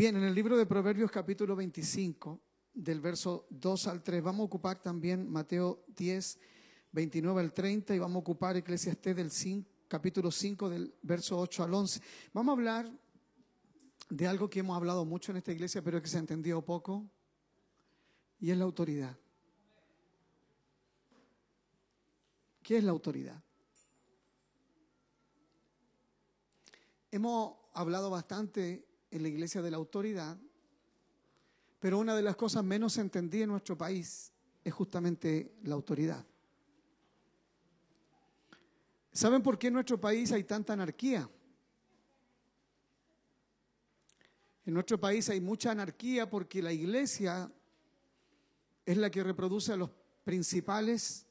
Bien, en el libro de Proverbios capítulo 25, del verso 2 al 3, vamos a ocupar también Mateo 10, 29 al 30 y vamos a ocupar Eclesiastés del 5, capítulo 5 del verso 8 al 11. Vamos a hablar de algo que hemos hablado mucho en esta iglesia, pero que se ha entendido poco, y es la autoridad. ¿Qué es la autoridad? Hemos hablado bastante en la iglesia de la autoridad, pero una de las cosas menos entendidas en nuestro país es justamente la autoridad. ¿Saben por qué en nuestro país hay tanta anarquía? En nuestro país hay mucha anarquía porque la iglesia es la que reproduce a los principales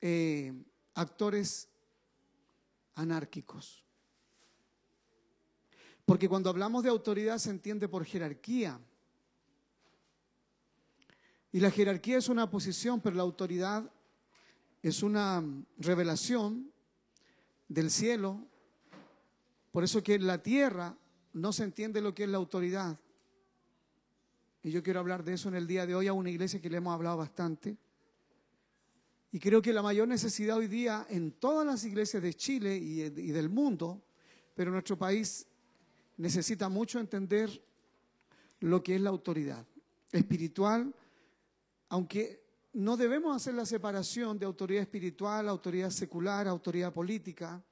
eh, actores anárquicos. Porque cuando hablamos de autoridad se entiende por jerarquía. Y la jerarquía es una posición, pero la autoridad es una revelación del cielo. Por eso que en la tierra no se entiende lo que es la autoridad. Y yo quiero hablar de eso en el día de hoy a una iglesia que le hemos hablado bastante. Y creo que la mayor necesidad hoy día en todas las iglesias de Chile y, del mundo, pero nuestro país necesita mucho entender lo que es la autoridad espiritual, aunque no debemos hacer la separación de autoridad espiritual, autoridad secular, autoridad política,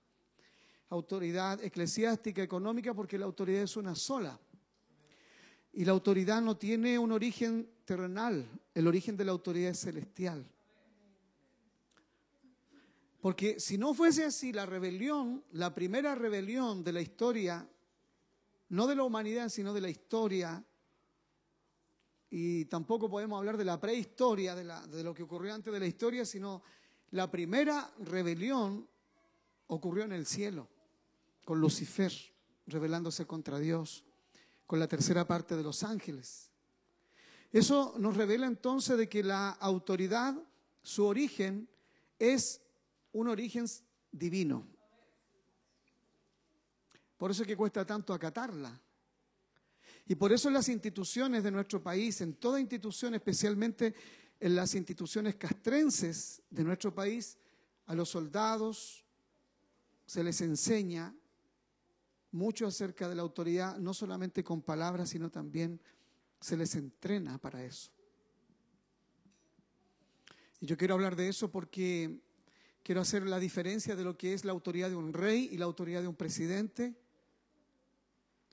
autoridad eclesiástica, económica, porque la autoridad es una sola. Y la autoridad no tiene un origen terrenal, el origen de la autoridad es celestial. Porque si no fuese así, la rebelión, la primera rebelión de la historia no de la humanidad, sino de la historia. Y tampoco podemos hablar de la prehistoria, de, de lo que ocurrió antes de la historia, sino la primera rebelión ocurrió en el cielo, con Lucifer rebelándose contra Dios, con la tercera parte de los ángeles. Eso nos revela entonces de que la autoridad, su origen, es un origen divino. Por eso es que cuesta tanto acatarla. Y por eso en las instituciones de nuestro país, en toda institución, especialmente en las instituciones castrenses de nuestro país, a los soldados se les enseña mucho acerca de la autoridad, no solamente con palabras, sino también se les entrena para eso. Y yo quiero hablar de eso porque quiero hacer la diferencia de lo que es la autoridad de un rey y la autoridad de un presidente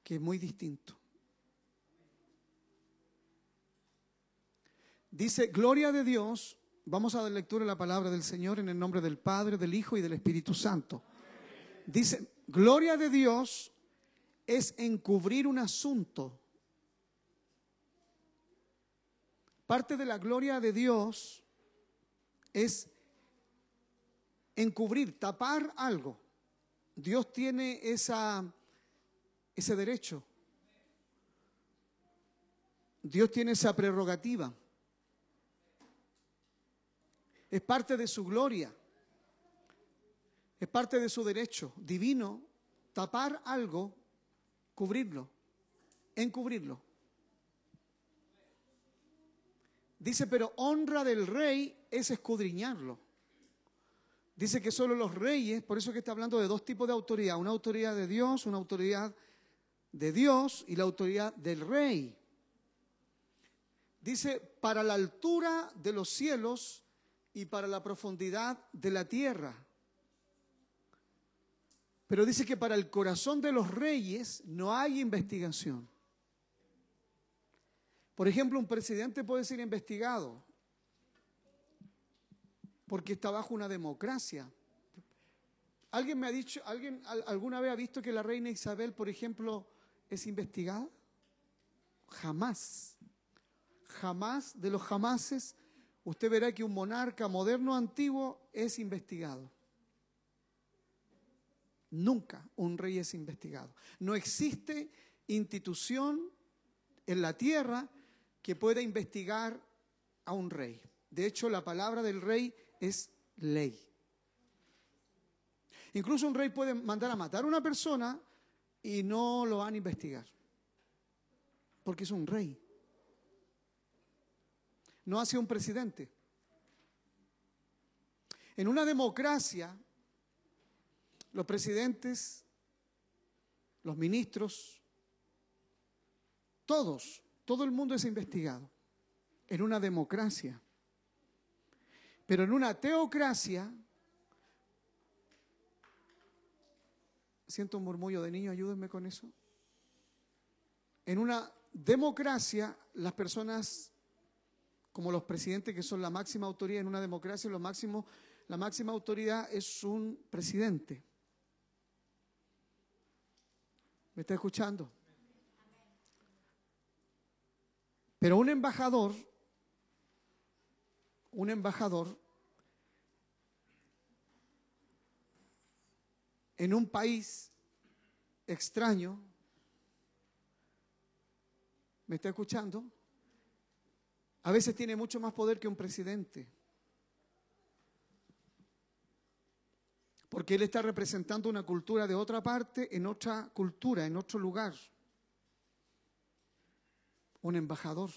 que es muy distinto. Dice, gloria de Dios, vamos a dar lectura a la palabra del Señor en el nombre del Padre, del Hijo y del Espíritu Santo. Dice, gloria de Dios es encubrir un asunto. Parte de la gloria de Dios es encubrir, tapar algo. Dios tiene esa ese derecho. Dios tiene esa prerrogativa. Es parte de su gloria. Es parte de su derecho divino tapar algo, cubrirlo, encubrirlo. Dice, pero honra del rey es escudriñarlo. Dice que solo los reyes, por eso que está hablando de dos tipos de autoridad, una autoridad de Dios, una autoridad de Dios y la autoridad del rey. Dice, para la altura de los cielos y para la profundidad de la tierra. Pero dice que para el corazón de los reyes no hay investigación. Por ejemplo, un presidente puede ser investigado porque está bajo una democracia. ¿Alguien me ha dicho, alguien alguna vez ha visto que la reina Isabel, por ejemplo, es investigada? Jamás. Jamás de los jamases usted verá que un monarca moderno antiguo es investigado. Nunca un rey es investigado. No existe institución en la tierra que pueda investigar a un rey. De hecho, la palabra del rey es ley. Incluso un rey puede mandar a matar a una persona y no lo van a investigar. porque es un rey. No hace un presidente. En una democracia, los presidentes, los ministros, todos, todo el mundo es investigado. En una democracia. Pero en una teocracia, siento un murmullo de niño, ayúdenme con eso. En una democracia, las personas, como los presidentes que son la máxima autoridad en una democracia, lo máximo la máxima autoridad es un presidente. ¿Me está escuchando? Pero un embajador, un embajador en un país extraño, ¿me está escuchando? A veces tiene mucho más poder que un presidente. porque él está representando una cultura de otra parte, en otra cultura, en otro lugar. Un embajador.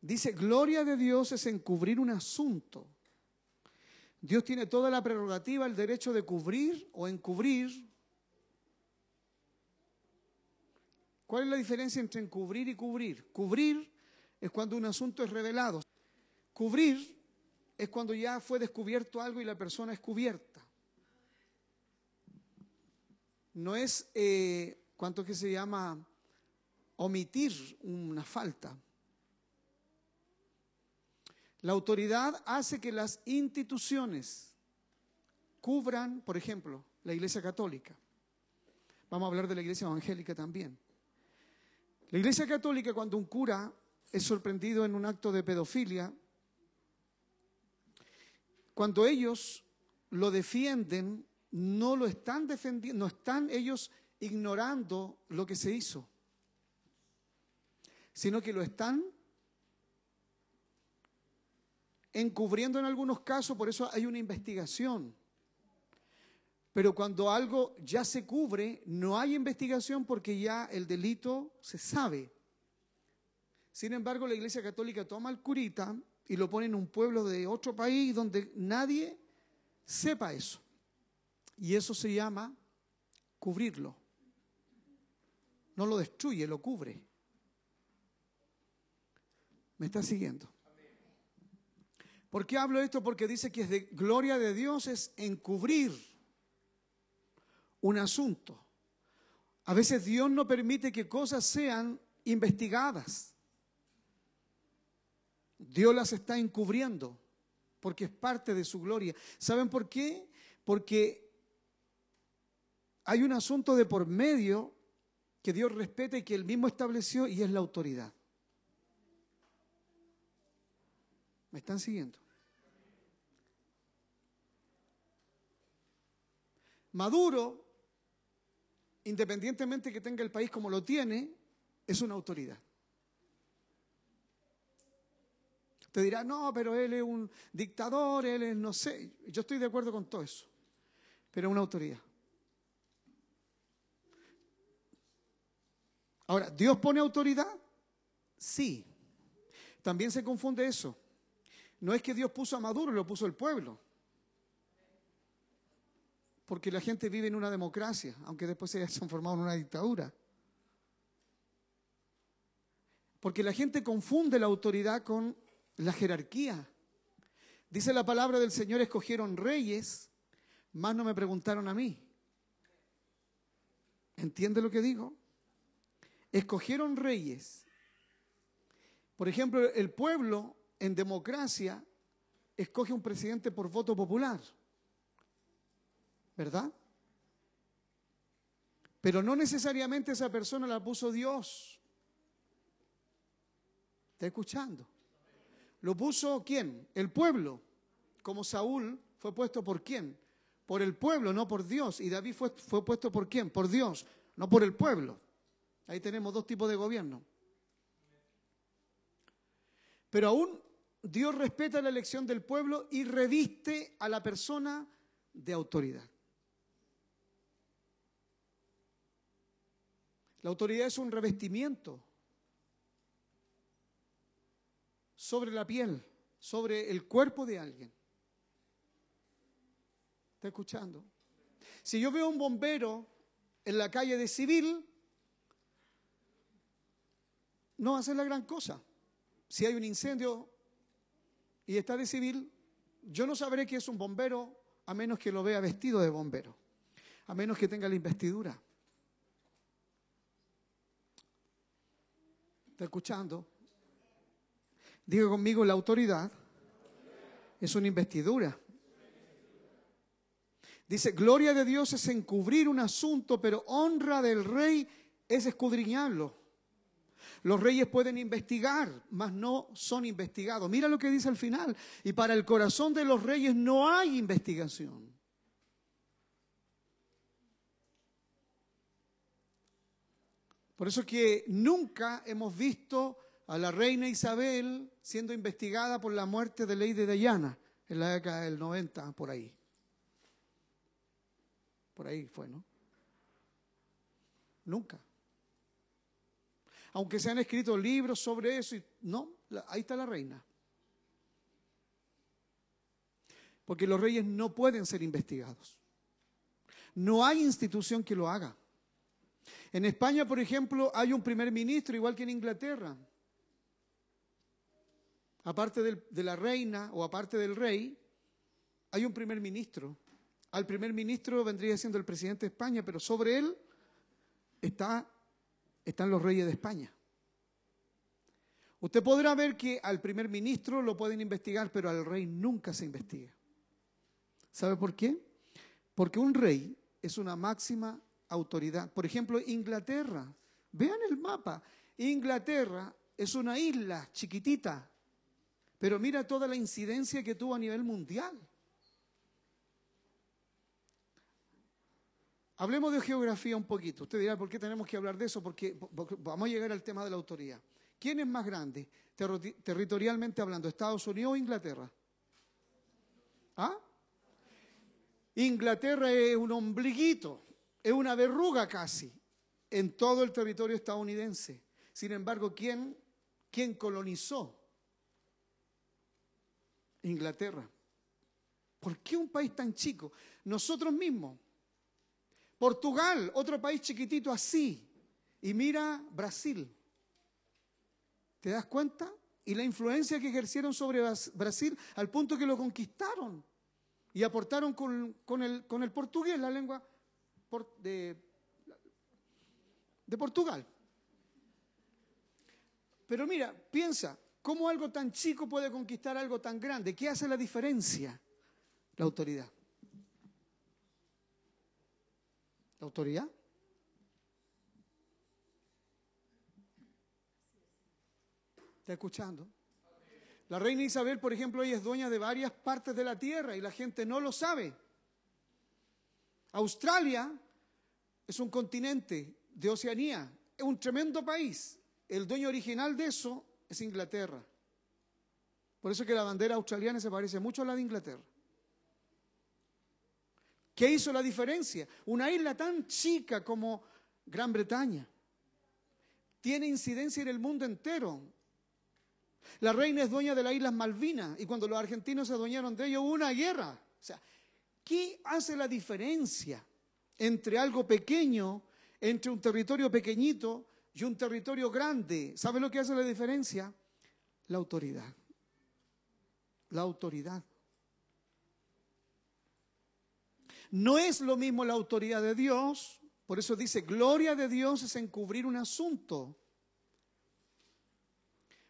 Dice, gloria de Dios es encubrir un asunto. Dios tiene toda la prerrogativa, el derecho de cubrir o encubrir. ¿Cuál es la diferencia entre encubrir y cubrir? Cubrir es cuando un asunto es revelado. Cubrir es cuando ya fue descubierto algo y la persona es cubierta. No es, eh, ¿cuánto que se llama? Omitir una falta. La autoridad hace que las instituciones cubran, por ejemplo, la Iglesia Católica. Vamos a hablar de la Iglesia Evangélica también. La Iglesia Católica, cuando un cura es sorprendido en un acto de pedofilia, cuando ellos lo defienden, no lo están defendiendo, no están ellos ignorando lo que se hizo, sino que lo están encubriendo en algunos casos, por eso hay una investigación. Pero cuando algo ya se cubre, no hay investigación porque ya el delito se sabe. Sin embargo, la Iglesia Católica toma al curita y lo pone en un pueblo de otro país donde nadie sepa eso. Y eso se llama cubrirlo. No lo destruye, lo cubre. ¿Me está siguiendo? ¿Por qué hablo esto? Porque dice que es de gloria de Dios es encubrir un asunto. A veces Dios no permite que cosas sean investigadas. Dios las está encubriendo porque es parte de su gloria. ¿Saben por qué? Porque hay un asunto de por medio que Dios respeta y que Él mismo estableció y es la autoridad. ¿Me están siguiendo? Maduro, independientemente que tenga el país como lo tiene, es una autoridad. Te dirá, no, pero él es un dictador, él es no sé. Yo estoy de acuerdo con todo eso. Pero es una autoridad. Ahora, ¿Dios pone autoridad? Sí. También se confunde eso. No es que Dios puso a Maduro, lo puso el pueblo. Porque la gente vive en una democracia, aunque después se haya transformado en una dictadura. Porque la gente confunde la autoridad con la jerarquía. Dice la palabra del Señor, escogieron reyes, más no me preguntaron a mí. ¿Entiende lo que digo? Escogieron reyes. Por ejemplo, el pueblo en democracia escoge un presidente por voto popular. ¿Verdad? Pero no necesariamente esa persona la puso Dios. ¿Está escuchando? ¿Lo puso quién? El pueblo. Como Saúl fue puesto por quién? Por el pueblo, no por Dios. Y David fue, fue puesto por quién? Por Dios, no por el pueblo. Ahí tenemos dos tipos de gobierno. Pero aún Dios respeta la elección del pueblo y reviste a la persona de autoridad. La autoridad es un revestimiento sobre la piel, sobre el cuerpo de alguien. ¿Está escuchando? Si yo veo un bombero en la calle de civil, no ser la gran cosa. Si hay un incendio y está de civil, yo no sabré que es un bombero a menos que lo vea vestido de bombero, a menos que tenga la investidura. ¿Está escuchando? Diga conmigo, la autoridad es una investidura. Dice, gloria de Dios es encubrir un asunto, pero honra del rey es escudriñarlo. Los reyes pueden investigar, mas no son investigados. Mira lo que dice al final. Y para el corazón de los reyes no hay investigación. Por eso que nunca hemos visto a la reina Isabel siendo investigada por la muerte de Lady Diana en la década del 90, por ahí. Por ahí fue, ¿no? Nunca. Aunque se han escrito libros sobre eso, y, no, ahí está la reina. Porque los reyes no pueden ser investigados. No hay institución que lo haga. En España, por ejemplo, hay un primer ministro, igual que en Inglaterra. Aparte de la reina o aparte del rey, hay un primer ministro. Al primer ministro vendría siendo el presidente de España, pero sobre él está, están los reyes de España. Usted podrá ver que al primer ministro lo pueden investigar, pero al rey nunca se investiga. ¿Sabe por qué? Porque un rey es una máxima autoridad. Por ejemplo, Inglaterra. Vean el mapa. Inglaterra es una isla chiquitita, pero mira toda la incidencia que tuvo a nivel mundial. Hablemos de geografía un poquito. Usted dirá, ¿por qué tenemos que hablar de eso? Porque, vamos a llegar al tema de la autoridad. ¿Quién es más grande, territorialmente hablando, Estados Unidos o Inglaterra? ¿Ah? Inglaterra es un ombliguito es una verruga casi en todo el territorio estadounidense. Sin embargo, ¿quién, quién colonizó Inglaterra? ¿Por qué un país tan chico? Nosotros mismos. Portugal, otro país chiquitito así. Y mira Brasil. ¿Te das cuenta? Y la influencia que ejercieron sobre Brasil al punto que lo conquistaron y aportaron con, con el portugués, la lengua de, de Portugal. Pero mira, piensa, ¿cómo algo tan chico puede conquistar algo tan grande? ¿Qué hace la diferencia? La autoridad. ¿La autoridad? ¿Está escuchando? La reina Isabel, por ejemplo, ella es dueña de varias partes de la tierra y la gente no lo sabe. Australia es un continente de Oceanía, es un tremendo país. El dueño original de eso es Inglaterra. Por eso que la bandera australiana se parece mucho a la de Inglaterra. ¿Qué hizo la diferencia? Una isla tan chica como Gran Bretaña tiene incidencia en el mundo entero. La reina es dueña de las Islas Malvinas y cuando los argentinos se adueñaron de ello hubo una guerra. O sea, ¿Qué hace la diferencia entre algo pequeño, entre un territorio pequeñito y un territorio grande? ¿Sabe lo que hace la diferencia? La autoridad. La autoridad. No es lo mismo la autoridad de Dios, por eso dice, gloria de Dios es encubrir un asunto.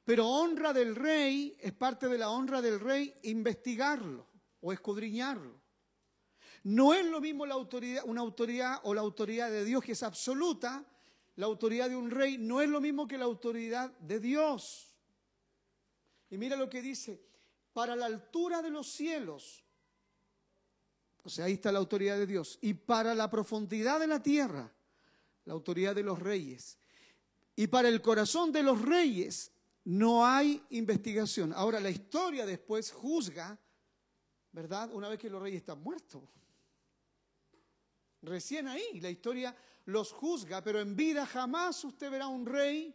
Pero honra del rey es parte de la honra del rey investigarlo o escudriñarlo. No es lo mismo la autoridad, una autoridad o la autoridad de Dios que es absoluta, la autoridad de un rey no es lo mismo que la autoridad de Dios. Y mira lo que dice, para la altura de los cielos, o sea, ahí está la autoridad de Dios, y para la profundidad de la tierra, la autoridad de los reyes. Y para el corazón de los reyes no hay investigación. Ahora, la historia después juzga, ¿verdad? Una vez que los reyes están muertos. Recién ahí la historia los juzga, pero en vida jamás usted verá un rey.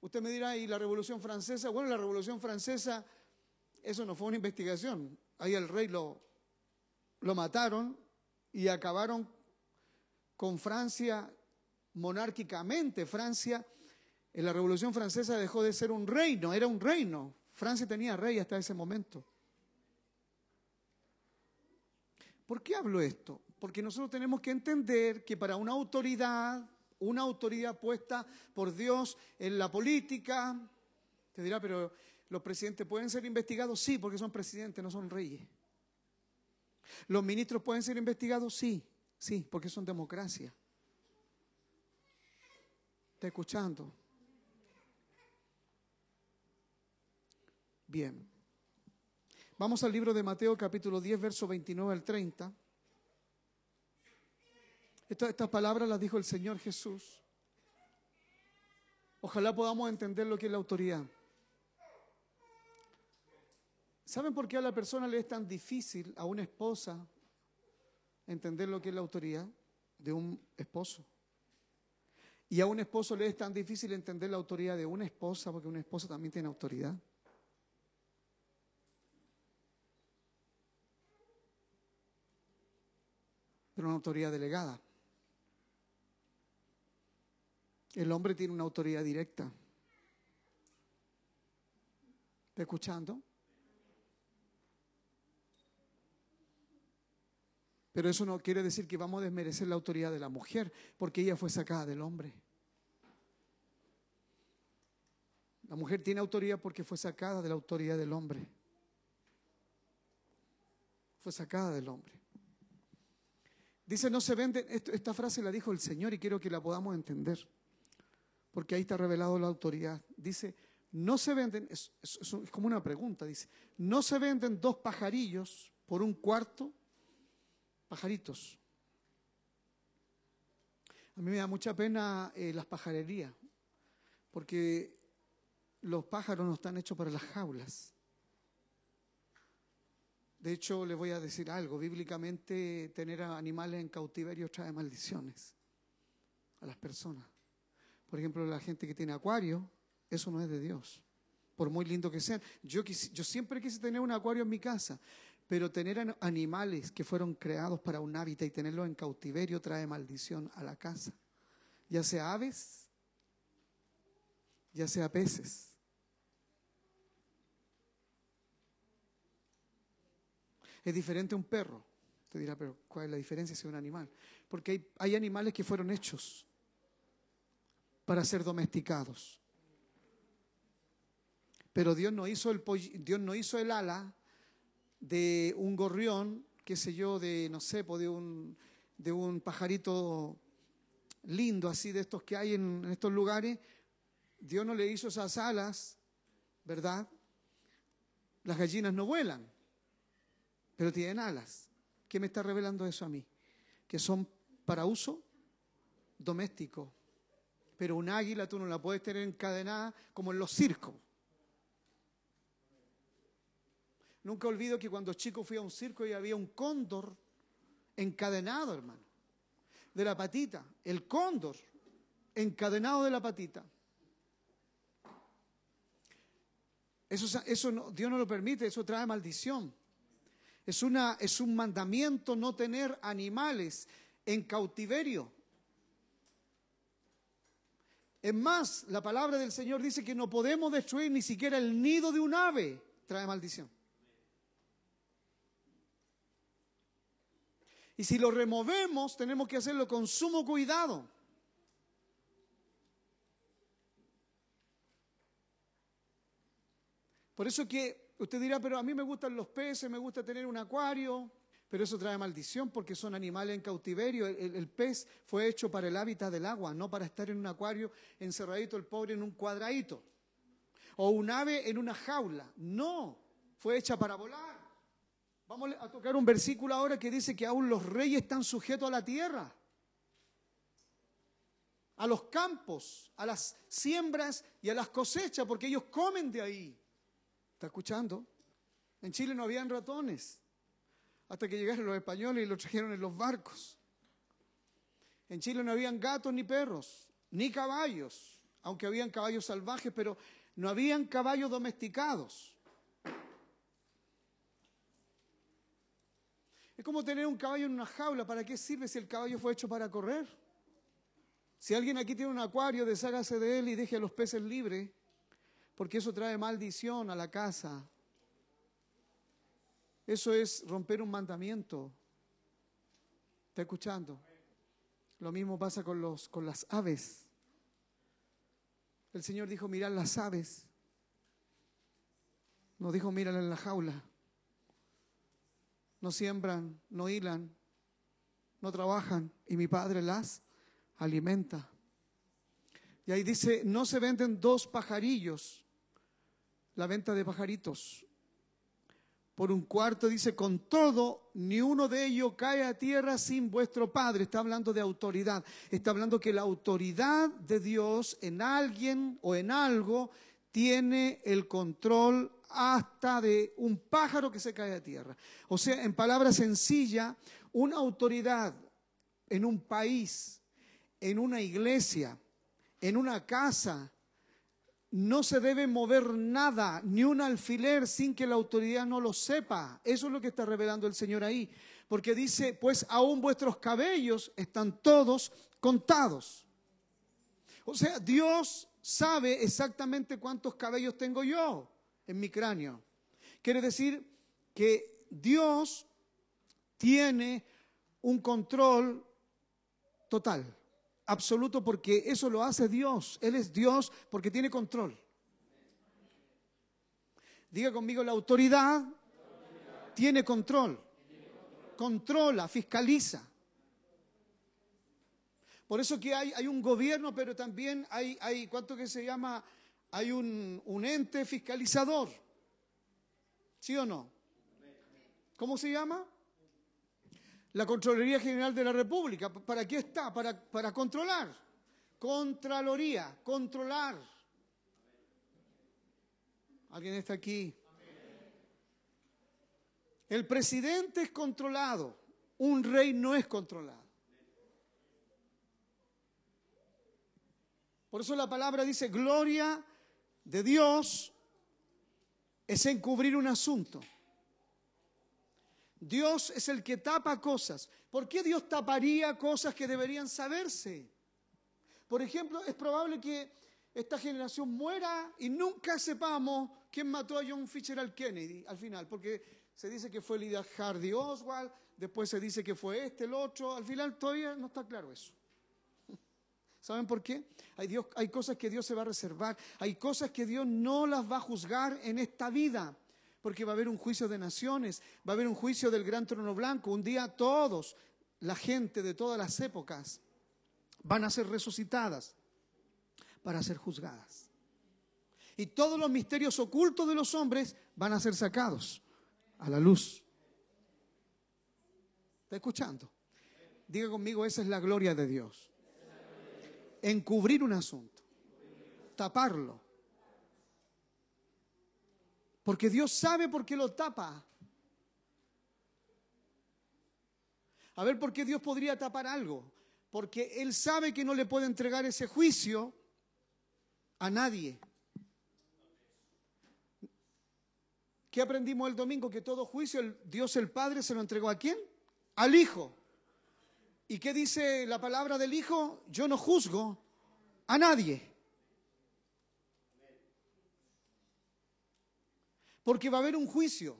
Usted me dirá, ¿y la Revolución Francesa? Bueno, la Revolución Francesa, eso no fue una investigación. Ahí el rey lo, lo mataron y acabaron con Francia monárquicamente. Francia, en la Revolución Francesa dejó de ser un reino, era un reino. Francia tenía rey hasta ese momento. ¿Por qué hablo esto? Porque nosotros tenemos que entender que para una autoridad, una autoridad puesta por Dios en la política, te dirá, pero los presidentes pueden ser investigados, sí, porque son presidentes, no son reyes. Los ministros pueden ser investigados, sí, sí, porque son democracia. ¿Está escuchando? Bien. Vamos al libro de Mateo capítulo 10, verso 29 al 30. Estas palabras las dijo el Señor Jesús. Ojalá podamos entender lo que es la autoridad. ¿Saben por qué a la persona le es tan difícil, a una esposa, entender lo que es la autoridad de un esposo? Y a un esposo le es tan difícil entender la autoridad de una esposa, porque una esposa también tiene autoridad. Pero una autoridad delegada. El hombre tiene una autoridad directa. ¿Está escuchando? Pero eso no quiere decir que vamos a desmerecer la autoridad de la mujer, porque ella fue sacada del hombre. La mujer tiene autoridad porque fue sacada de la autoridad del hombre. Fue sacada del hombre. Dice, no se vende, esta frase la dijo el Señor y quiero que la podamos entender, porque ahí está revelado la autoridad. Dice, no se venden, es, como una pregunta, dice, no se venden dos pajarillos por un cuarto pajaritos. A mí me da mucha pena eh, las pajarerías, porque los pájaros no están hechos para las jaulas. De hecho, les voy a decir algo, bíblicamente tener animales en cautiverio trae maldiciones a las personas. Por ejemplo, la gente que tiene acuario, eso no es de Dios, por muy lindo que sean. Yo, yo siempre quise tener un acuario en mi casa, pero tener animales que fueron creados para un hábitat y tenerlos en cautiverio trae maldición a la casa. Ya sea aves, ya sea peces. Es diferente a un perro. Te dirá, pero ¿cuál es la diferencia si es un animal? Porque hay animales que fueron hechos para ser domesticados. Pero Dios no hizo el, Dios no hizo el ala de un gorrión, qué sé yo, de, no sé, de un, de un pajarito lindo así de estos que hay en, estos lugares, Dios no le hizo esas alas, ¿verdad? Las gallinas no vuelan, pero tienen alas. ¿Qué me está revelando eso a mí? Que son para uso doméstico. Pero un águila tú no la puedes tener encadenada como en los circos. Nunca olvido que cuando chico fui a un circo y había un cóndor encadenado, hermano, de la patita. El cóndor encadenado de la patita. Eso, eso no, Dios no lo permite, eso trae maldición. Es, una, es un mandamiento no tener animales en cautiverio. Es más, la palabra del Señor dice que no podemos destruir ni siquiera el nido de un ave. Trae maldición. Y si lo removemos, tenemos que hacerlo con sumo cuidado. Por eso que usted dirá, pero a mí me gustan los peces, me gusta tener un acuario, pero eso trae maldición porque son animales en cautiverio. El, pez fue hecho para el hábitat del agua, no para estar en un acuario encerradito el pobre en un cuadradito. O un ave en una jaula. No, fue hecha para volar. Vamos a tocar un versículo ahora que dice que aún los reyes están sujetos a la tierra, a los campos, a las siembras y a las cosechas, porque ellos comen de ahí. ¿Está escuchando? En Chile no habían ratones, hasta que llegaron los españoles y los trajeron en los barcos. En Chile no habían gatos ni perros, ni caballos, aunque habían caballos salvajes, pero no habían caballos domesticados. Es como tener un caballo en una jaula. ¿Para qué sirve si el caballo fue hecho para correr? Si alguien aquí tiene un acuario, deshágase de él y deje a los peces libres, porque eso trae maldición a la casa. Eso es romper un mandamiento. ¿Está escuchando? Lo mismo pasa con, los, con las aves. El Señor dijo, mirad las aves. No dijo, mírala en la jaula. No siembran, no hilan, no trabajan y mi Padre las alimenta. Y ahí dice, no se venden dos pajarillos, la venta de pajaritos. Por un cuarto dice, con todo, ni uno de ellos cae a tierra sin vuestro Padre. Está hablando de autoridad. Está hablando que la autoridad de Dios en alguien o en algo tiene el control hasta de un pájaro que se cae a tierra. O sea, en palabras sencillas, una autoridad en un país, en una iglesia, en una casa, no se debe mover nada, ni un alfiler, sin que la autoridad no lo sepa. Eso es lo que está revelando el Señor ahí. Porque dice, pues aún vuestros cabellos están todos contados. O sea, Dios sabe exactamente cuántos cabellos tengo yo en mi cráneo. Quiere decir que Dios tiene un control total absoluto porque eso lo hace Dios. Él es Dios porque tiene control. Diga conmigo, la autoridad, tiene control. Controla, fiscaliza. Por eso que hay, hay un gobierno, pero también hay, hay, ¿cuánto que se llama? Hay un, un ente fiscalizador. ¿Sí o no? ¿Cómo se llama? La Contraloría General de la República, ¿para qué está? Para, para controlar. Contraloría, controlar. ¿Alguien está aquí? El presidente es controlado, un rey no es controlado. Por eso la palabra dice, gloria de Dios es encubrir un asunto. Dios es el que tapa cosas. ¿Por qué Dios taparía cosas que deberían saberse? Por ejemplo, es probable que esta generación muera y nunca sepamos quién mató a John Fitzgerald Kennedy al final, porque se dice que fue Lydia Hardy Oswald, después se dice que fue este, el otro, al final todavía no está claro eso. ¿Saben por qué? Hay, Dios, hay cosas que Dios se va a reservar, hay cosas que Dios no las va a juzgar en esta vida porque va a haber un juicio de naciones, va a haber un juicio del gran trono blanco. Un día todos, la gente de todas las épocas, van a ser resucitadas para ser juzgadas. Y todos los misterios ocultos de los hombres van a ser sacados a la luz. ¿Está escuchando? Diga conmigo, esa es la gloria de Dios. Encubrir un asunto, taparlo, porque Dios sabe por qué lo tapa. A ver, ¿por qué Dios podría tapar algo? Porque Él sabe que no le puede entregar ese juicio a nadie. ¿Qué aprendimos el domingo? Que todo juicio Dios el Padre se lo entregó a quién? Al Hijo. ¿Y qué dice la palabra del Hijo? Yo no juzgo a nadie. Porque va a haber un juicio.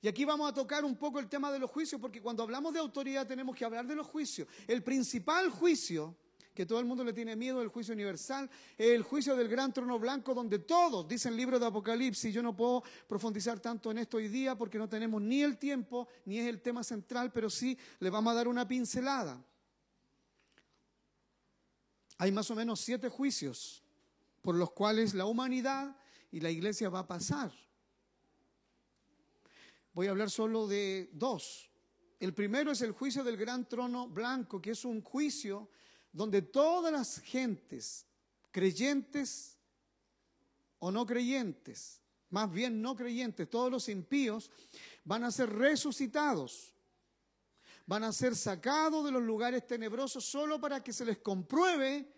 Y aquí vamos a tocar un poco el tema de los juicios, porque cuando hablamos de autoridad tenemos que hablar de los juicios. El principal juicio, que todo el mundo le tiene miedo, el juicio universal, el juicio del gran trono blanco, donde todos, dice el libro de Apocalipsis, yo no puedo profundizar tanto en esto hoy día porque no tenemos ni el tiempo, ni es el tema central, pero sí le vamos a dar una pincelada. Hay más o menos siete juicios por los cuales la humanidad y la iglesia va a pasar. Voy a hablar solo de dos. El primero es el juicio del gran trono blanco, que es un juicio donde todas las gentes, creyentes o no creyentes, más bien no creyentes, todos los impíos, van a ser resucitados. Van a ser sacados de los lugares tenebrosos solo para que se les compruebe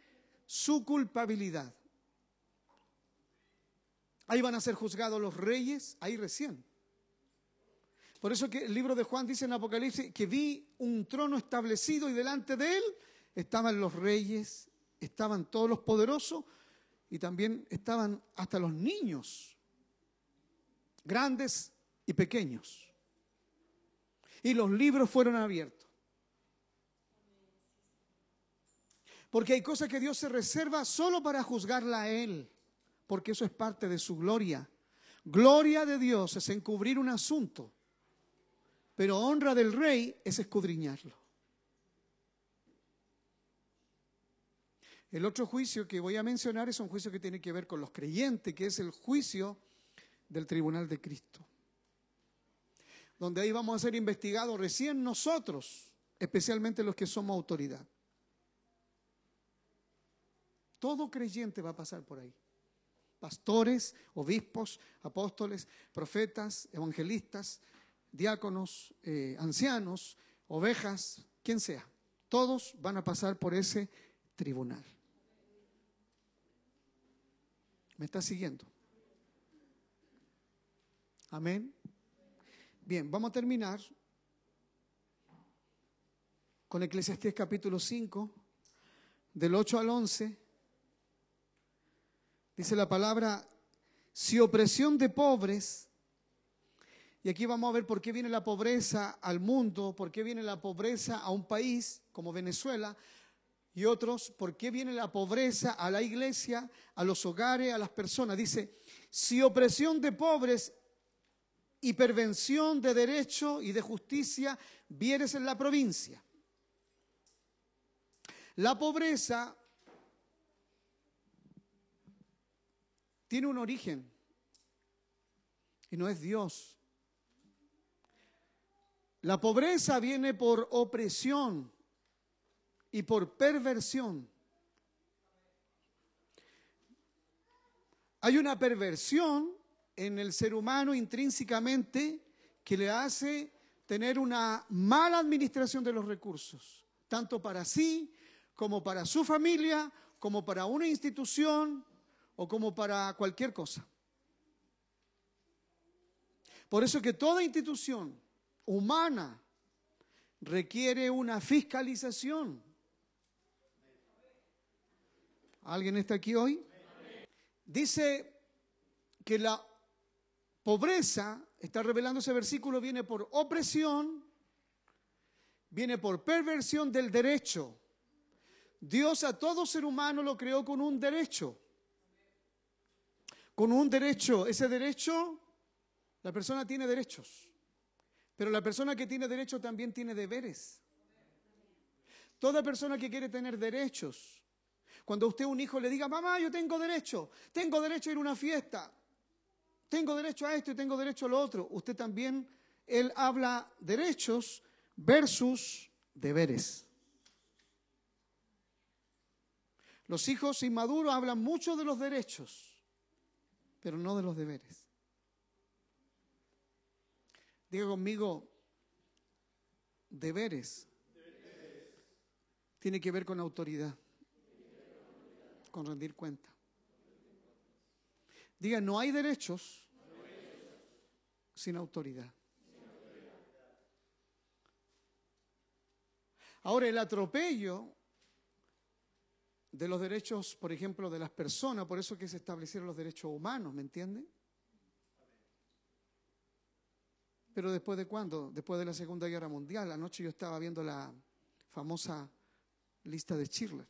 su culpabilidad. Ahí van a ser juzgados los reyes, ahí recién. Por eso que el libro de Juan dice en Apocalipsis que vi un trono establecido y delante de él estaban los reyes, estaban todos los poderosos y también estaban hasta los niños, grandes y pequeños. Y los libros fueron abiertos. Porque hay cosas que Dios se reserva solo para juzgarla a Él, porque eso es parte de su gloria. Gloria de Dios es encubrir un asunto, pero honra del rey es escudriñarlo. El otro juicio que voy a mencionar es un juicio que tiene que ver con los creyentes, que es el juicio del tribunal de Cristo. Donde ahí vamos a ser investigados recién nosotros, especialmente los que somos autoridad. Todo creyente va a pasar por ahí. Pastores, obispos, apóstoles, profetas, evangelistas, diáconos, eh, ancianos, ovejas, quien sea. Todos van a pasar por ese tribunal. ¿Me está siguiendo? Amén. Bien, vamos a terminar con Eclesiastés capítulo 5, del 8 al 11. Dice la palabra, si opresión de pobres, y aquí vamos a ver por qué viene la pobreza al mundo, por qué viene la pobreza a un país como Venezuela, y otros, ¿por qué viene la pobreza a la iglesia, a los hogares, a las personas? Dice, si opresión de pobres y pervención de derecho y de justicia vieres en la provincia. La pobreza tiene un origen y no es Dios. La pobreza viene por opresión y por perversión. Hay una perversión en el ser humano intrínsecamente que le hace tener una mala administración de los recursos, tanto para sí como para su familia, como para una institución o como para cualquier cosa. Por eso que toda institución humana requiere una fiscalización. ¿Alguien está aquí hoy? Dice que la pobreza, está revelando ese versículo, viene por opresión, viene por perversión del derecho. Dios a todo ser humano lo creó con un derecho. Con un derecho. Ese derecho, la persona tiene derechos. Pero la persona que tiene derecho también tiene deberes. Toda persona que quiere tener derechos cuando usted un hijo le diga, mamá, yo tengo derecho, tengo derecho a ir a una fiesta, tengo derecho a esto y tengo derecho a lo otro, usted también, él habla derechos versus deberes. Los hijos inmaduros hablan mucho de los derechos, pero no de los deberes. Diga conmigo, deberes. Tiene que ver con autoridad con rendir cuenta. Diga, no hay derechos sin autoridad. Ahora, el atropello de los derechos, por ejemplo, de las personas, por eso que se establecieron los derechos humanos, ¿me entiende? Pero después de cuándo? Después de la Segunda Guerra Mundial. Anoche yo estaba viendo la famosa lista de Schindler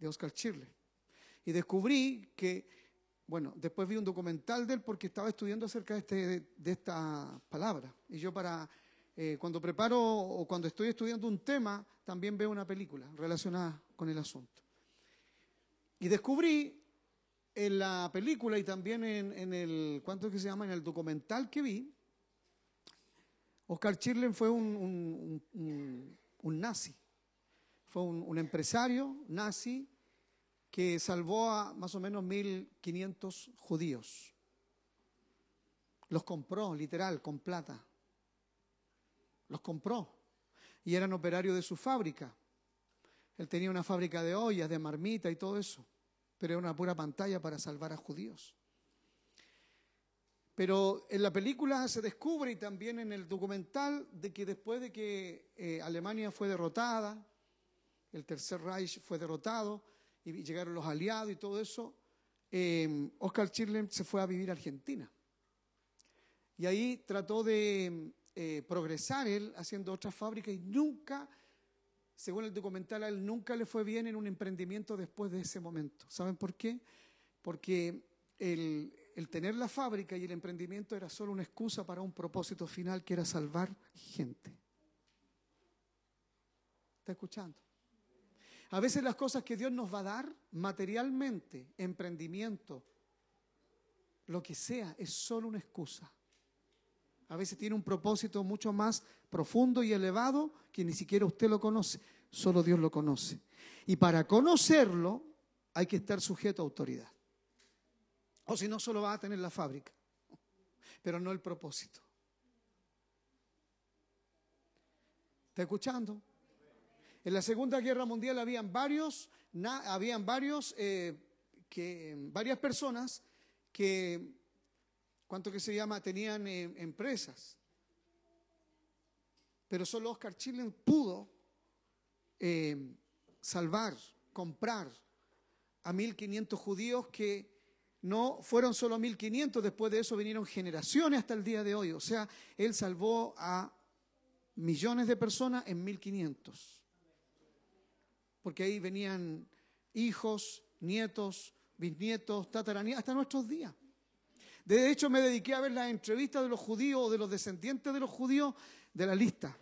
de Oscar Shirley. Y descubrí que, bueno, después vi un documental de él porque estaba estudiando acerca de, este, de, esta palabra. Y yo para, eh, cuando preparo o cuando estoy estudiando un tema, también veo una película relacionada con el asunto. Y descubrí en la película y también en, el, ¿cuánto es que se llama? En el documental que vi, Oscar Shirley fue un, un nazi fue un, empresario nazi que salvó a más o menos 1.500 judíos. Los compró, literal, con plata. Los compró. y eran operarios de su fábrica. Él tenía una fábrica de ollas, de marmita y todo eso, pero era una pura pantalla para salvar a judíos. Pero en la película se descubre y también en el documental de que después de que eh, Alemania fue derrotada, el Tercer Reich fue derrotado y llegaron los aliados y todo eso, eh, Oscar se fue a vivir a Argentina. Y ahí trató de eh, progresar él haciendo otras fábricas y nunca, según el documental, a él nunca le fue bien en un emprendimiento después de ese momento. ¿Saben por qué? Porque el, el tener la fábrica y el emprendimiento era solo una excusa para un propósito final que era salvar gente. ¿Está escuchando? A veces las cosas que Dios nos va a dar materialmente, emprendimiento, lo que sea, es solo una excusa. A veces tiene un propósito mucho más profundo y elevado que ni siquiera usted lo conoce, solo Dios lo conoce. Y para conocerlo hay que estar sujeto a autoridad. O si no, solo va a tener la fábrica, pero no el propósito. ¿Está escuchando? En la Segunda Guerra Mundial habían varios, habían varios, eh, que, varias personas que, ¿cuánto que se llama? Tenían eh, empresas. Pero solo Oscar Chile pudo eh, salvar, comprar a 1.500 judíos que no fueron solo 1500, después de eso vinieron generaciones hasta el día de hoy. O sea, Él salvó a millones de personas en 1500. Porque ahí venían hijos, nietos, bisnietos, tataranietos, hasta nuestros días. De hecho, me dediqué a ver las entrevistas de los judíos o de los descendientes de los judíos de la lista.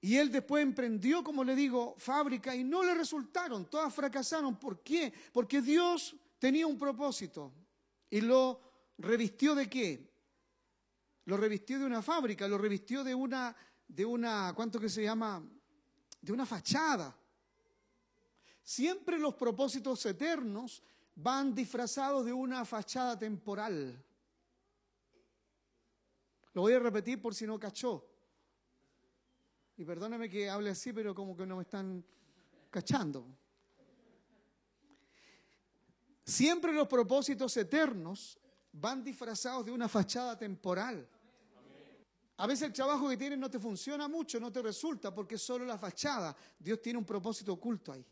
Y él después emprendió, como le digo, fábrica y no le resultaron, todas fracasaron. ¿Por qué? Porque Dios tenía un propósito y lo revistió de qué? Lo revistió de una fábrica, lo revistió de una, de una, ¿cuánto que se llama? De una fachada. Siempre los propósitos eternos van disfrazados de una fachada temporal. Lo voy a repetir por si no cachó. Y perdóneme que hable así, pero como que no me están cachando. Siempre los propósitos eternos van disfrazados de una fachada temporal. A veces el trabajo que tienes no te funciona mucho, no te resulta, porque es solo la fachada. Dios tiene un propósito oculto ahí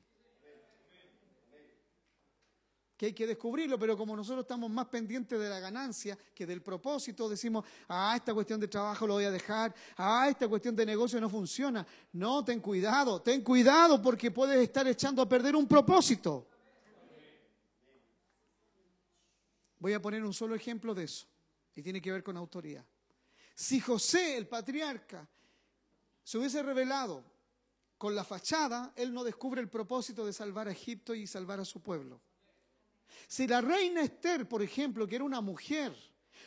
que hay que descubrirlo, pero como nosotros estamos más pendientes de la ganancia que del propósito, decimos, ah, esta cuestión de trabajo lo voy a dejar, ah, esta cuestión de negocio no funciona. No, ten cuidado, ten cuidado porque puedes estar echando a perder un propósito. Voy a poner un solo ejemplo de eso, y tiene que ver con autoridad. Si José, el patriarca, se hubiese revelado con la fachada, él no descubre el propósito de salvar a Egipto y salvar a su pueblo. Si la reina Esther, por ejemplo, que era una mujer,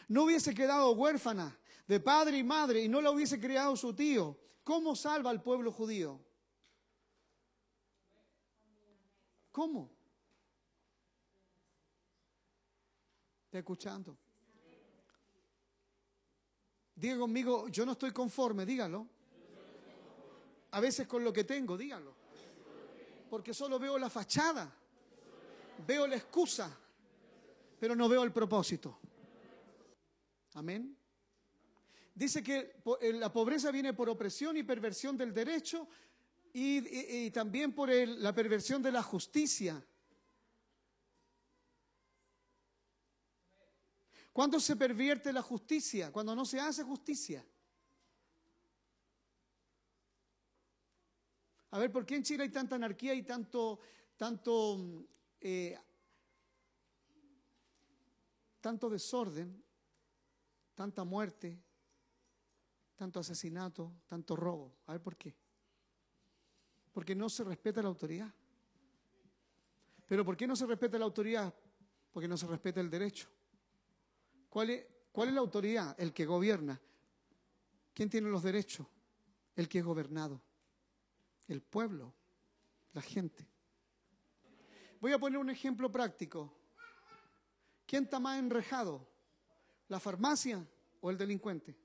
no hubiese quedado huérfana de padre y madre y no la hubiese criado su tío, ¿cómo salva al pueblo judío? ¿Cómo? ¿Está escuchando? Diga conmigo, yo no estoy conforme, dígalo. A veces con lo que tengo, dígalo. Porque solo veo la fachada. Veo la excusa, pero no veo el propósito. Amén. Dice que eh, la pobreza viene por opresión y perversión del derecho y, también por la perversión de la justicia. ¿Cuándo se pervierte la justicia? Cuando no se hace justicia. A ver, ¿por qué en Chile hay tanta anarquía y tanto, tanto eh, tanto desorden, tanta muerte, tanto asesinato, tanto robo. A ver por qué. Porque no se respeta la autoridad. Pero ¿por qué no se respeta la autoridad? Porque no se respeta el derecho. ¿Cuál es, cuál es la autoridad? El que gobierna. ¿Quién tiene los derechos? El que es gobernado. El pueblo, la gente. Voy a poner un ejemplo práctico. ¿Quién está más enrejado? ¿La farmacia o el delincuente?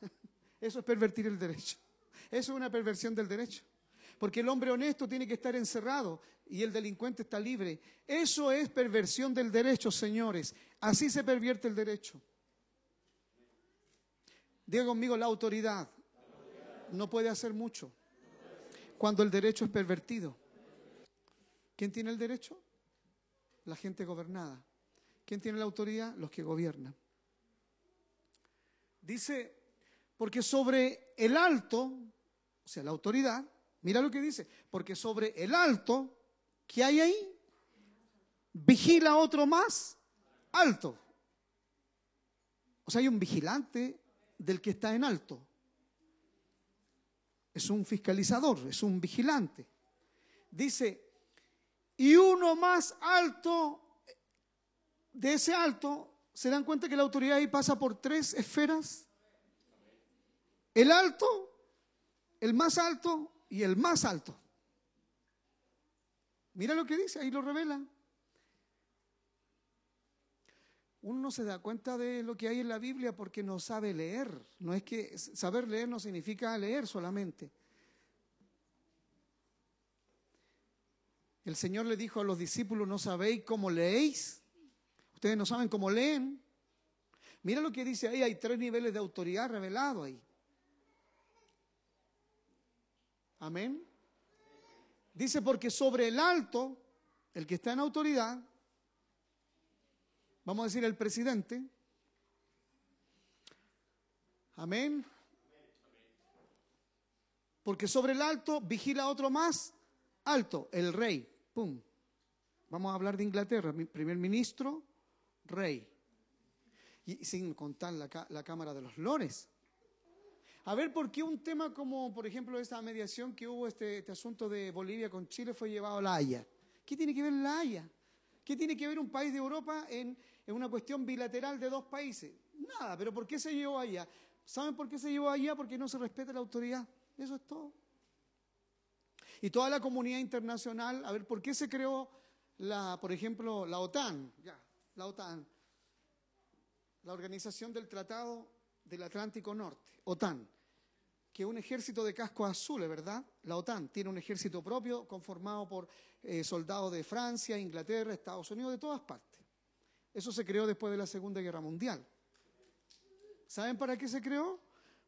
Eso es pervertir el derecho. Eso es una perversión del derecho. Porque el hombre honesto tiene que estar encerrado y el delincuente está libre. Eso es perversión del derecho, señores. Así se pervierte el derecho. Diga conmigo, la autoridad no puede hacer mucho cuando el derecho es pervertido. ¿Quién tiene el derecho? La gente gobernada. ¿Quién tiene la autoridad? Los que gobiernan. Dice, porque sobre el alto, o sea, la autoridad, mira lo que dice, porque sobre el alto, ¿qué hay ahí? Vigila otro más alto. O sea, hay un vigilante del que está en alto. Es un fiscalizador, es un vigilante. Dice, y uno más alto, de ese alto, ¿se dan cuenta que la autoridad ahí pasa por tres esferas? El alto, el más alto y el más alto. Mira lo que dice, ahí lo revela. Uno no se da cuenta de lo que hay en la Biblia porque no sabe leer. No es que saber leer no significa leer solamente. El Señor le dijo a los discípulos, ¿no sabéis cómo leéis? Ustedes no saben cómo leen. Mira lo que dice ahí, hay tres niveles de autoridad revelados ahí. Amén. Dice, porque sobre el alto, el que está en autoridad, vamos a decir el presidente, amén. Porque sobre el alto vigila otro más alto, el rey. Pum. Vamos a hablar de Inglaterra, primer ministro, rey. Y sin contar la, la Cámara de los Lores. A ver, ¿por qué un tema como, por ejemplo, esta mediación que hubo, este, este, asunto de Bolivia con Chile fue llevado a la Haya? ¿Qué tiene que ver la Haya? ¿Qué tiene que ver un país de Europa en, en una cuestión bilateral de dos países? Nada, pero ¿por qué se llevó allá? ¿Saben por qué se llevó allá? Porque no se respeta la autoridad. Eso es todo. Y toda la comunidad internacional, a ver, ¿por qué se creó, la, por ejemplo, la OTAN? Ya, la OTAN, la Organización del Tratado del Atlántico Norte, OTAN que un ejército de cascos azules, ¿verdad? La OTAN tiene un ejército propio conformado por eh, soldados de Francia, Inglaterra, Estados Unidos, de todas partes. Eso se creó después de la Segunda Guerra Mundial. ¿Saben para qué se creó?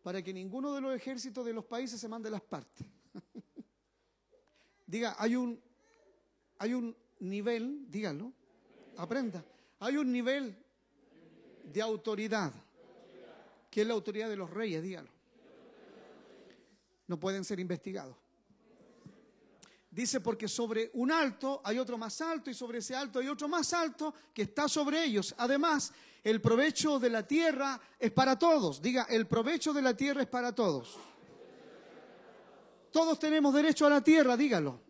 Para que ninguno de los ejércitos de los países se mande las partes. Diga, hay un, hay un nivel, dígalo, aprenda, hay un nivel de autoridad, que es la autoridad de los reyes, dígalo no pueden ser investigados. Dice porque sobre un alto hay otro más alto y sobre ese alto hay otro más alto que está sobre ellos. Además, el provecho de la tierra es para todos. Diga, el provecho de la tierra es para todos. Todos tenemos derecho a la tierra, dígalo.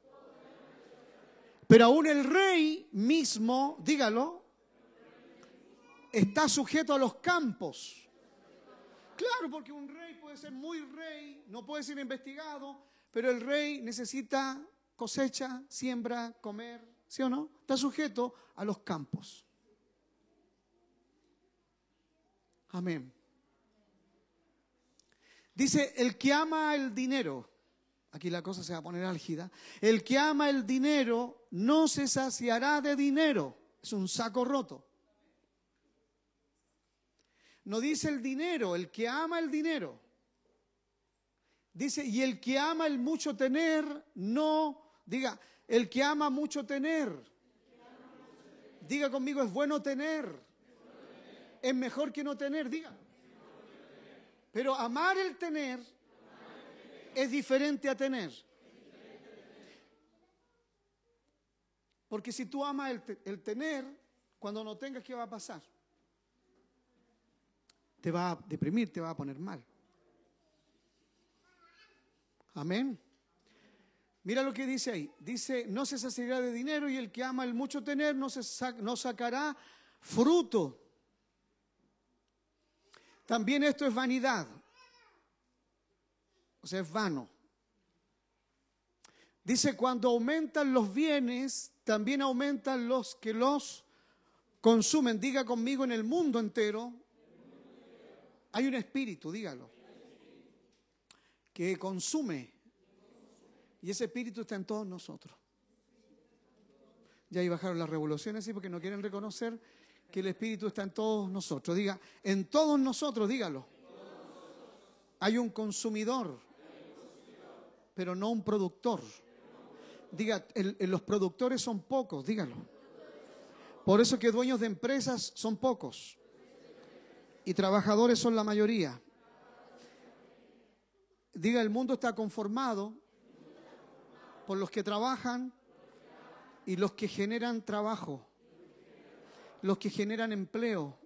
Pero aún el rey mismo, dígalo, está sujeto a los campos. Claro, porque un rey puede ser muy rey, no puede ser investigado, pero el rey necesita cosecha, siembra, comer, ¿sí o no? Está sujeto a los campos. Amén. Dice, el que ama el dinero, aquí la cosa se va a poner álgida, el que ama el dinero no se saciará de dinero, es un saco roto. No dice el dinero, el que ama el dinero. Dice, y el que ama el mucho tener, no, diga, el que ama mucho tener. Diga conmigo, es bueno tener. Es mejor que no tener, diga. Pero amar el tener es diferente a tener. Porque si tú amas el, el tener, cuando no tengas, ¿qué va a pasar? te va a deprimir, te va a poner mal. Amén. Mira lo que dice ahí. Dice, no se saciará de dinero y el que ama el mucho tener no, se no sacará fruto. También esto es vanidad. O sea, es vano. Dice, cuando aumentan los bienes, también aumentan los que los consumen. Diga conmigo en el mundo entero hay un espíritu, dígalo. que consume. Y ese espíritu está en todos nosotros. Ya ahí bajaron las revoluciones, sí, porque no quieren reconocer que el espíritu está en todos nosotros. Diga, en todos nosotros, dígalo. Hay un consumidor, pero no un productor. Diga, los productores son pocos, dígalo. Por eso que dueños de empresas son pocos y trabajadores son la mayoría. Diga, el mundo está conformado por los que trabajan y los que generan trabajo, los que generan empleo.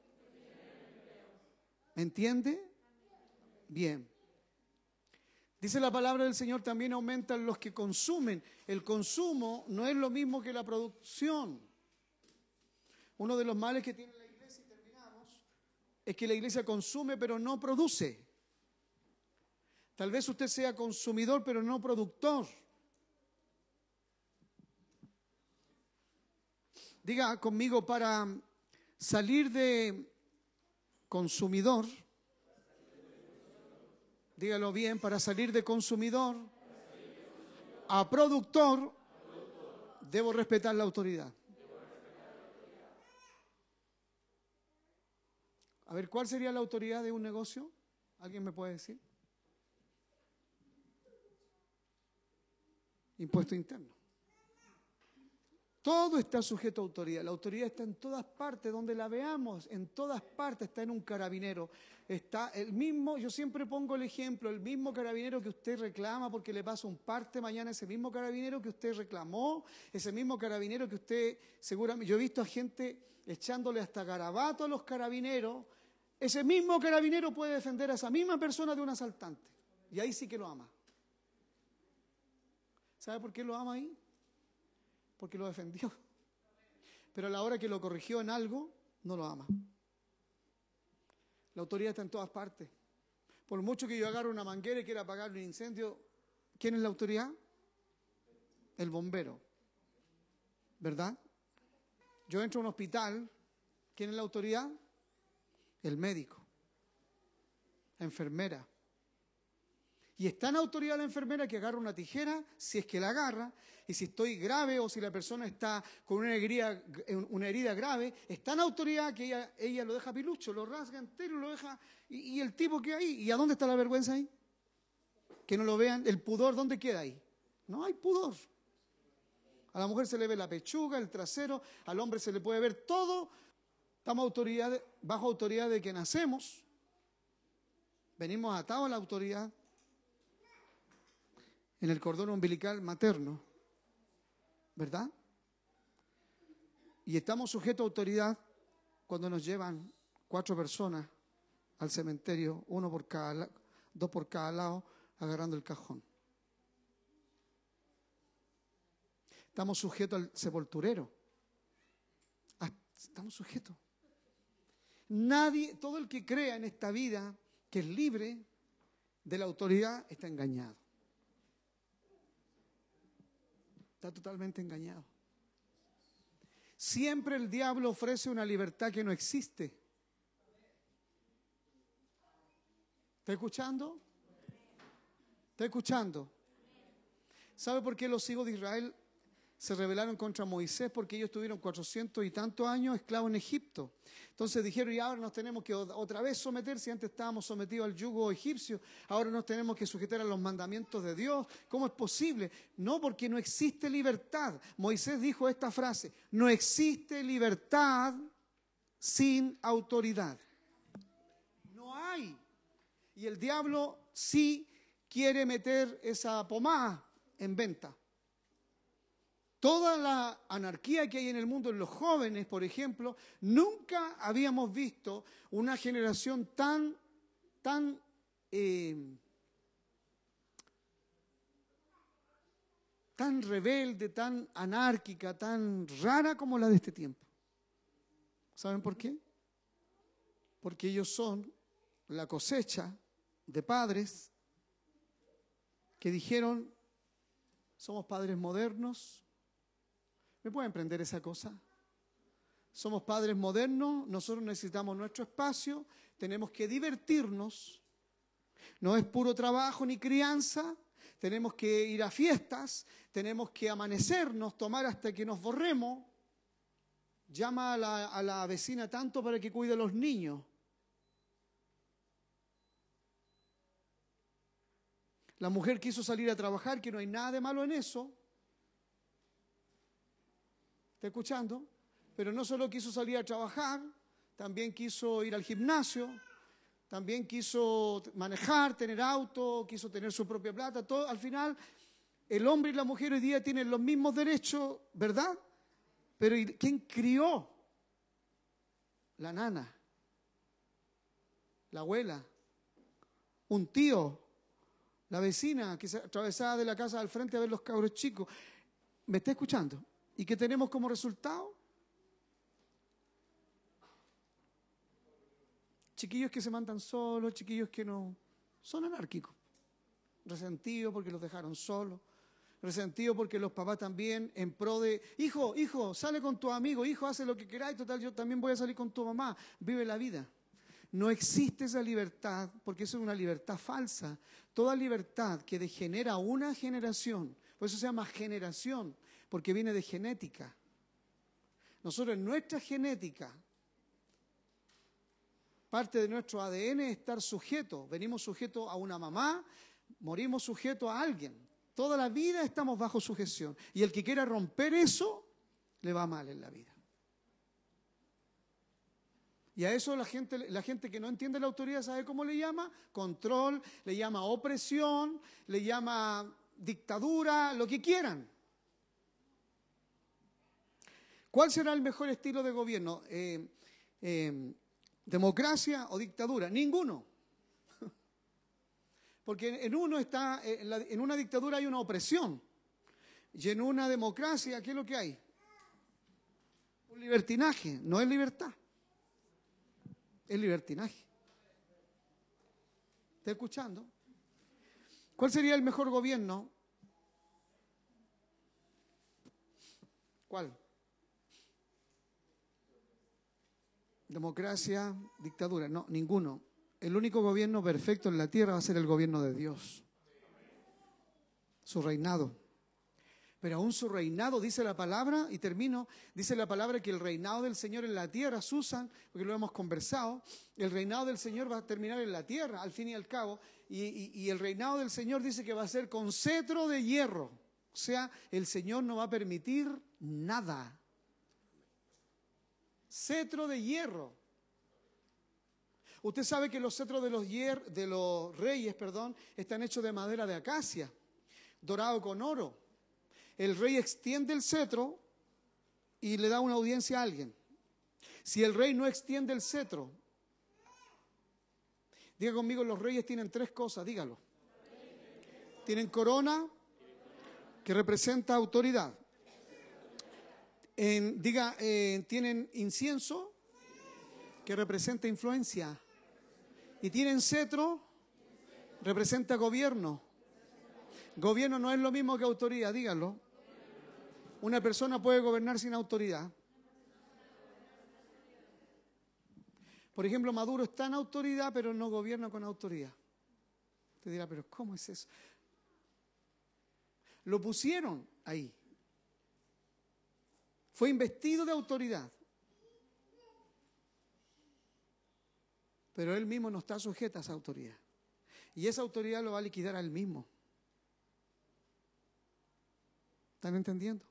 ¿Me entiende? Bien. Dice la palabra del Señor, también aumentan los que consumen. El consumo no es lo mismo que la producción. Uno de los males que tiene la iglesia, y terminamos, es que la iglesia consume pero no produce. Tal vez usted sea consumidor pero no productor. Diga conmigo, para salir de consumidor, dígalo bien, para salir de consumidor a productor, debo respetar la autoridad. A ver, ¿cuál sería la autoridad de un negocio? ¿Alguien me puede decir? Impuesto interno. Todo está sujeto a autoridad. La autoridad está en todas partes, donde la veamos, en todas partes está en un carabinero. Está el mismo, yo siempre pongo el ejemplo, el mismo carabinero que usted reclama porque le pasa un parte mañana, ese mismo carabinero que usted reclamó, ese mismo carabinero que usted seguramente, yo he visto a gente echándole hasta garabato a los carabineros, ese mismo carabinero puede defender a esa misma persona de un asaltante. Y ahí sí que lo ama. ¿Sabe por qué lo ama ahí? Porque lo defendió. Pero a la hora que lo corrigió en algo, no lo ama. La autoridad está en todas partes. Por mucho que yo agarre una manguera y quiera apagar un incendio, ¿quién es la autoridad? El bombero. ¿Verdad? Yo entro a un hospital, ¿quién es la autoridad? El médico, la enfermera, y está en autoridad la enfermera que agarra una tijera, si es que la agarra, y si estoy grave o si la persona está con una herida, una herida grave, está en autoridad que ella, ella lo deja pilucho, lo rasga entero, lo deja. Y, el tipo que hay, ¿y a dónde está la vergüenza ahí? Que no lo vean, el pudor, ¿dónde queda ahí? No hay pudor. A la mujer se le ve la pechuga, el trasero, al hombre se le puede ver todo. Estamos autoridad, bajo autoridad de que nacemos. Venimos atados a la autoridad en el cordón umbilical materno, ¿verdad? Y estamos sujetos a autoridad cuando nos llevan cuatro personas al cementerio, uno por cada, dos por cada lado, agarrando el cajón. Estamos sujetos al sepulturero. Ah, estamos sujetos. Nadie, todo el que crea en esta vida que es libre de la autoridad está engañado. Está totalmente engañado. Siempre el diablo ofrece una libertad que no existe. ¿Está escuchando? ¿Está escuchando? ¿Sabe por qué los hijos de Israel se rebelaron contra Moisés porque ellos tuvieron cuatrocientos y tantos años esclavos en Egipto. Entonces dijeron, y ahora nos tenemos que otra vez someter, si antes estábamos sometidos al yugo egipcio, ahora nos tenemos que sujetar a los mandamientos de Dios. ¿Cómo es posible? No, porque no existe libertad. Moisés dijo esta frase, no existe libertad sin autoridad. No hay. Y el diablo sí quiere meter esa pomada en venta. Toda la anarquía que hay en el mundo, en los jóvenes, por ejemplo, nunca habíamos visto una generación tan, tan eh, tan rebelde, tan anárquica, tan rara como la de este tiempo. ¿Saben por qué? Porque ellos son la cosecha de padres que dijeron, somos padres modernos, ¿Me pueden emprender esa cosa? Somos padres modernos, nosotros necesitamos nuestro espacio, tenemos que divertirnos. No es puro trabajo ni crianza, tenemos que ir a fiestas, tenemos que amanecernos, tomar hasta que nos borremos. Llama a la, a la vecina tanto para que cuide a los niños. La mujer quiso salir a trabajar, que no hay nada de malo en eso. ¿Está escuchando? Pero no solo quiso salir a trabajar, también quiso ir al gimnasio, también quiso manejar, tener auto, quiso tener su propia plata. Todo, al final, el hombre y la mujer hoy día tienen los mismos derechos, ¿verdad? Pero ¿quién crió? La nana, la abuela, un tío, la vecina que se atravesaba de la casa al frente a ver los cabros chicos. ¿Me está escuchando? ¿Y qué tenemos como resultado? Chiquillos que se mandan solos, chiquillos que no son anárquicos, resentidos porque los dejaron solos, resentidos porque los papás también en pro de, hijo, hijo, sale con tu amigo, hijo, hace lo que queráis, total, yo también voy a salir con tu mamá, vive la vida. No existe esa libertad porque eso es una libertad falsa. Toda libertad que degenera una generación, por eso se llama generación, porque viene de genética. Nosotros en nuestra genética, parte de nuestro ADN es estar sujeto. Venimos sujetos a una mamá, morimos sujetos a alguien. Toda la vida estamos bajo sujeción. Y el que quiera romper eso, le va mal en la vida. Y a eso la gente, la gente que no entiende la autoridad, ¿sabe cómo le llama? Control, le llama opresión, le llama dictadura, lo que quieran. ¿Cuál será el mejor estilo de gobierno? Eh, eh, ¿Democracia o dictadura? Ninguno. Porque en uno está, en una dictadura hay una opresión. Y en una democracia, ¿qué es lo que hay? Un libertinaje, no es libertad es libertinaje. ¿Está escuchando? ¿Cuál sería el mejor gobierno? ¿Cuál? Democracia, dictadura. No, ninguno. El único gobierno perfecto en la tierra va a ser el gobierno de Dios. Su reinado. Pero aún su reinado, dice la palabra, y termino, dice la palabra que el reinado del Señor en la tierra, Susan, porque lo hemos conversado, el reinado del Señor va a terminar en la tierra, al fin y al cabo, y, el reinado del Señor dice que va a ser con cetro de hierro. O sea, el Señor no va a permitir nada. Cetro de hierro. Usted sabe que los cetros de los, de los reyes perdón, están hechos de madera de acacia, dorado con oro el rey extiende el cetro y le da una audiencia a alguien. Si el rey no extiende el cetro, diga conmigo, los reyes tienen tres cosas, dígalo. Tienen corona, que representa autoridad. Diga, eh, tienen incienso, que representa influencia. Y tienen cetro, representa gobierno. Gobierno no es lo mismo que autoridad, díganlo. Una persona puede gobernar sin autoridad. Por ejemplo, Maduro está en autoridad, pero no gobierna con autoridad. Te dirá, pero ¿cómo es eso? Lo pusieron ahí. Fue investido de autoridad. Pero él mismo no está sujeto a esa autoridad. Y esa autoridad lo va a liquidar a él mismo. ¿Están entendiendo?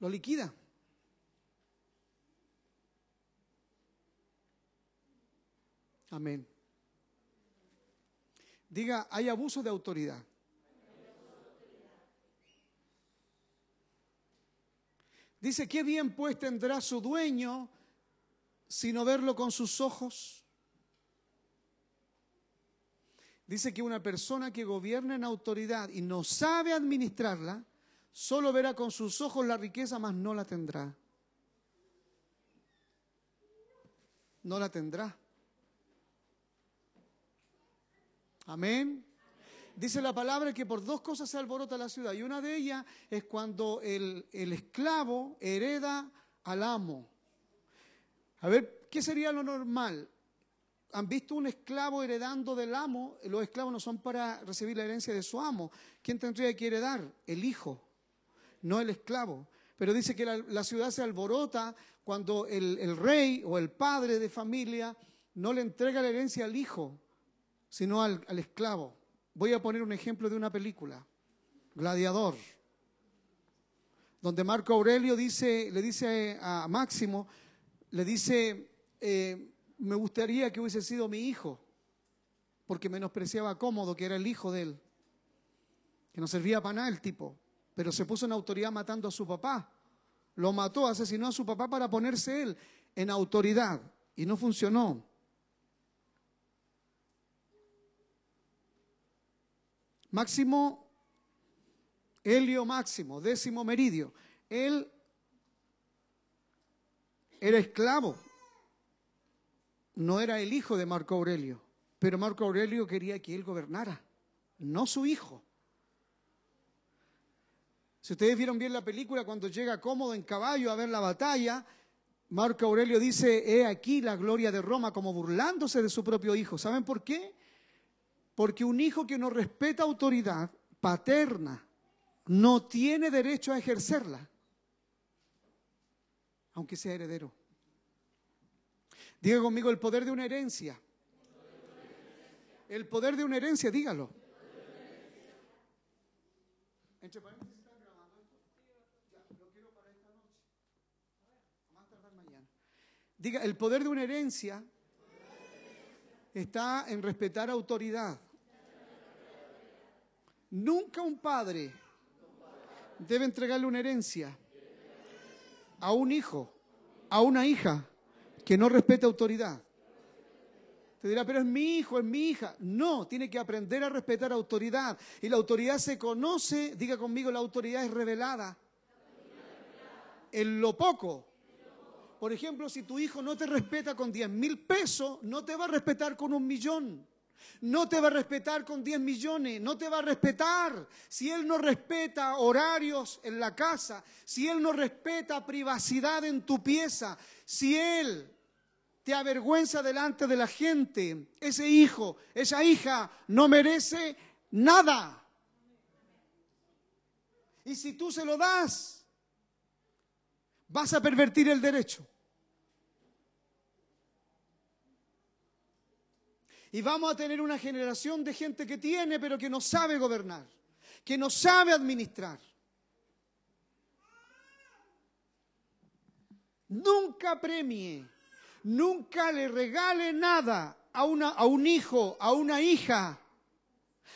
Lo liquida. Amén. Diga, hay abuso de autoridad. Dice, ¿qué bien pues tendrá su dueño sino verlo con sus ojos? dice que una persona que gobierna en autoridad y no sabe administrarla, solo verá con sus ojos la riqueza, mas no la tendrá. No la tendrá. Amén. Dice la palabra que por dos cosas se alborota la ciudad y una de ellas es cuando el, el esclavo hereda al amo. A ver, ¿qué sería lo normal? han visto un esclavo heredando del amo, los esclavos no son para recibir la herencia de su amo. ¿Quién tendría que heredar? El hijo, no el esclavo. Pero dice que la, ciudad se alborota cuando el, rey o el padre de familia no le entrega la herencia al hijo, sino al, al esclavo. Voy a poner un ejemplo de una película, Gladiador, donde Marco Aurelio dice, le dice a Máximo, le dice, eh, me gustaría que hubiese sido mi hijo, porque menospreciaba Cómodo, que era el hijo de él, que no servía para nada el tipo, pero se puso en autoridad matando a su papá. Lo mató, asesinó a su papá para ponerse él en autoridad y no funcionó. Máximo, Helio Máximo, décimo meridio, él era esclavo no era el hijo de Marco Aurelio, pero Marco Aurelio quería que él gobernara, no su hijo. Si ustedes vieron bien la película, cuando llega cómodo en caballo a ver la batalla, Marco Aurelio dice, he aquí la gloria de Roma, como burlándose de su propio hijo. ¿Saben por qué? Porque un hijo que no respeta autoridad paterna no tiene derecho a ejercerla, aunque sea heredero. Diga conmigo el poder de una herencia. El poder de una herencia, dígalo. Entre paréntesis, ¿están grabando lo quiero para esta noche. Diga, el poder de una herencia está en respetar autoridad. Nunca un padre debe entregarle una herencia a un hijo, a una hija que no respete autoridad. Te dirá, pero es mi hijo, es mi hija. No, tiene que aprender a respetar autoridad. Y la autoridad se conoce, diga conmigo, la autoridad es revelada. En lo poco. Por ejemplo, si tu hijo no te respeta con 10 mil pesos, no te va a respetar con un millón. No te va a respetar con 10 millones, no te va a respetar. Si él no respeta horarios en la casa, si él no respeta privacidad en tu pieza, si él te avergüenza delante de la gente, ese hijo, esa hija no merece nada. Y si tú se lo das, vas a pervertir el derecho. Y vamos a tener una generación de gente que tiene, pero que no sabe gobernar, que no sabe administrar. Nunca premie Nunca le regale nada a, una, a un hijo, a una hija,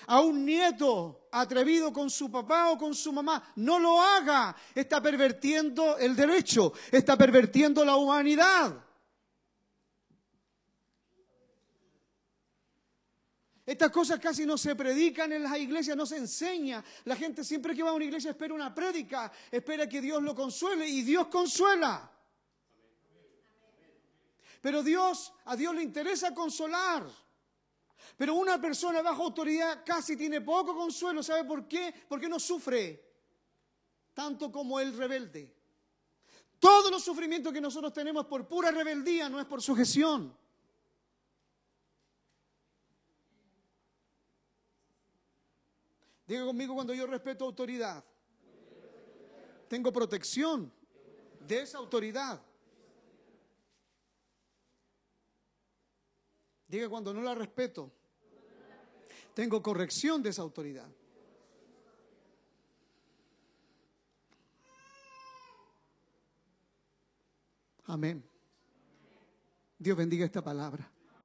a un nieto atrevido con su papá o con su mamá. No lo haga. Está pervertiendo el derecho, está pervertiendo la humanidad. Estas cosas casi no se predican en las iglesias, no se enseña. La gente siempre que va a una iglesia espera una prédica, espera que Dios lo consuele y Dios consuela. Pero Dios, a Dios le interesa consolar. Pero una persona bajo autoridad casi tiene poco consuelo. ¿Sabe por qué? Porque no sufre tanto como el rebelde. Todos los sufrimientos que nosotros tenemos por pura rebeldía, no es por sujeción. Diga conmigo cuando yo respeto autoridad. Tengo protección de esa autoridad. Diga cuando no la respeto. Tengo corrección de esa autoridad. Amén. Dios bendiga esta palabra.